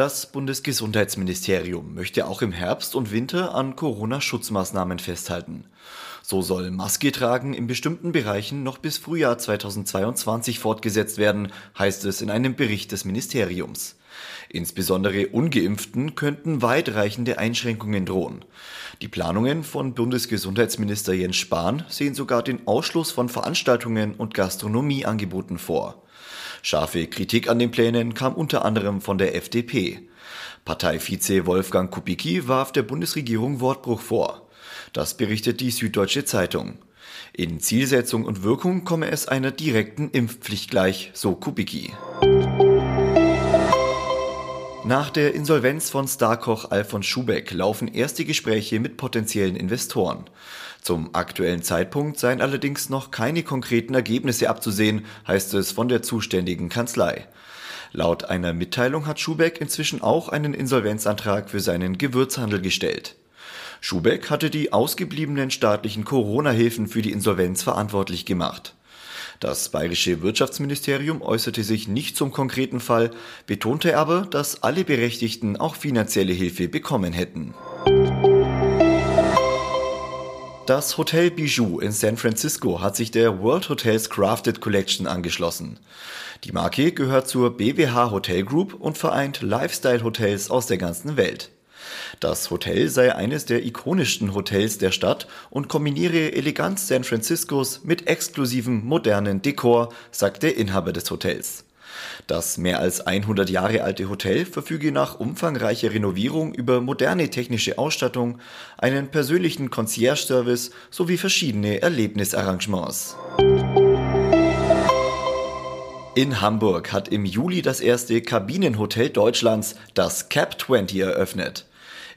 Das Bundesgesundheitsministerium möchte auch im Herbst und Winter an Corona-Schutzmaßnahmen festhalten. So soll Maske tragen in bestimmten Bereichen noch bis Frühjahr 2022 fortgesetzt werden, heißt es in einem Bericht des Ministeriums. Insbesondere ungeimpften könnten weitreichende Einschränkungen drohen. Die Planungen von Bundesgesundheitsminister Jens Spahn sehen sogar den Ausschluss von Veranstaltungen und Gastronomieangeboten vor. Scharfe Kritik an den Plänen kam unter anderem von der FDP. Parteivize Wolfgang Kubicki warf der Bundesregierung Wortbruch vor. Das berichtet die Süddeutsche Zeitung. In Zielsetzung und Wirkung komme es einer direkten Impfpflicht gleich, so Kubicki. Nach der Insolvenz von Starkoch Alfons Schubeck laufen erste Gespräche mit potenziellen Investoren. Zum aktuellen Zeitpunkt seien allerdings noch keine konkreten Ergebnisse abzusehen, heißt es von der zuständigen Kanzlei. Laut einer Mitteilung hat Schubeck inzwischen auch einen Insolvenzantrag für seinen Gewürzhandel gestellt. Schubeck hatte die ausgebliebenen staatlichen Corona-Hilfen für die Insolvenz verantwortlich gemacht. Das bayerische Wirtschaftsministerium äußerte sich nicht zum konkreten Fall, betonte aber, dass alle Berechtigten auch finanzielle Hilfe bekommen hätten. Das Hotel Bijou in San Francisco hat sich der World Hotels Crafted Collection angeschlossen. Die Marke gehört zur BWH Hotel Group und vereint Lifestyle-Hotels aus der ganzen Welt. Das Hotel sei eines der ikonischsten Hotels der Stadt und kombiniere Eleganz San Franciscos mit exklusivem modernen Dekor, sagt der Inhaber des Hotels. Das mehr als 100 Jahre alte Hotel verfüge nach umfangreicher Renovierung über moderne technische Ausstattung, einen persönlichen Concierge-Service sowie verschiedene Erlebnisarrangements. In Hamburg hat im Juli das erste Kabinenhotel Deutschlands, das Cap 20, eröffnet.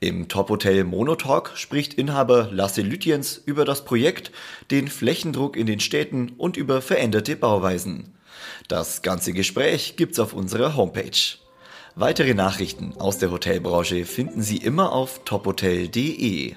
Im Top-Hotel Monotalk spricht Inhaber Lasse Lütjens über das Projekt, den Flächendruck in den Städten und über veränderte Bauweisen. Das ganze Gespräch gibt's auf unserer Homepage. Weitere Nachrichten aus der Hotelbranche finden Sie immer auf tophotel.de.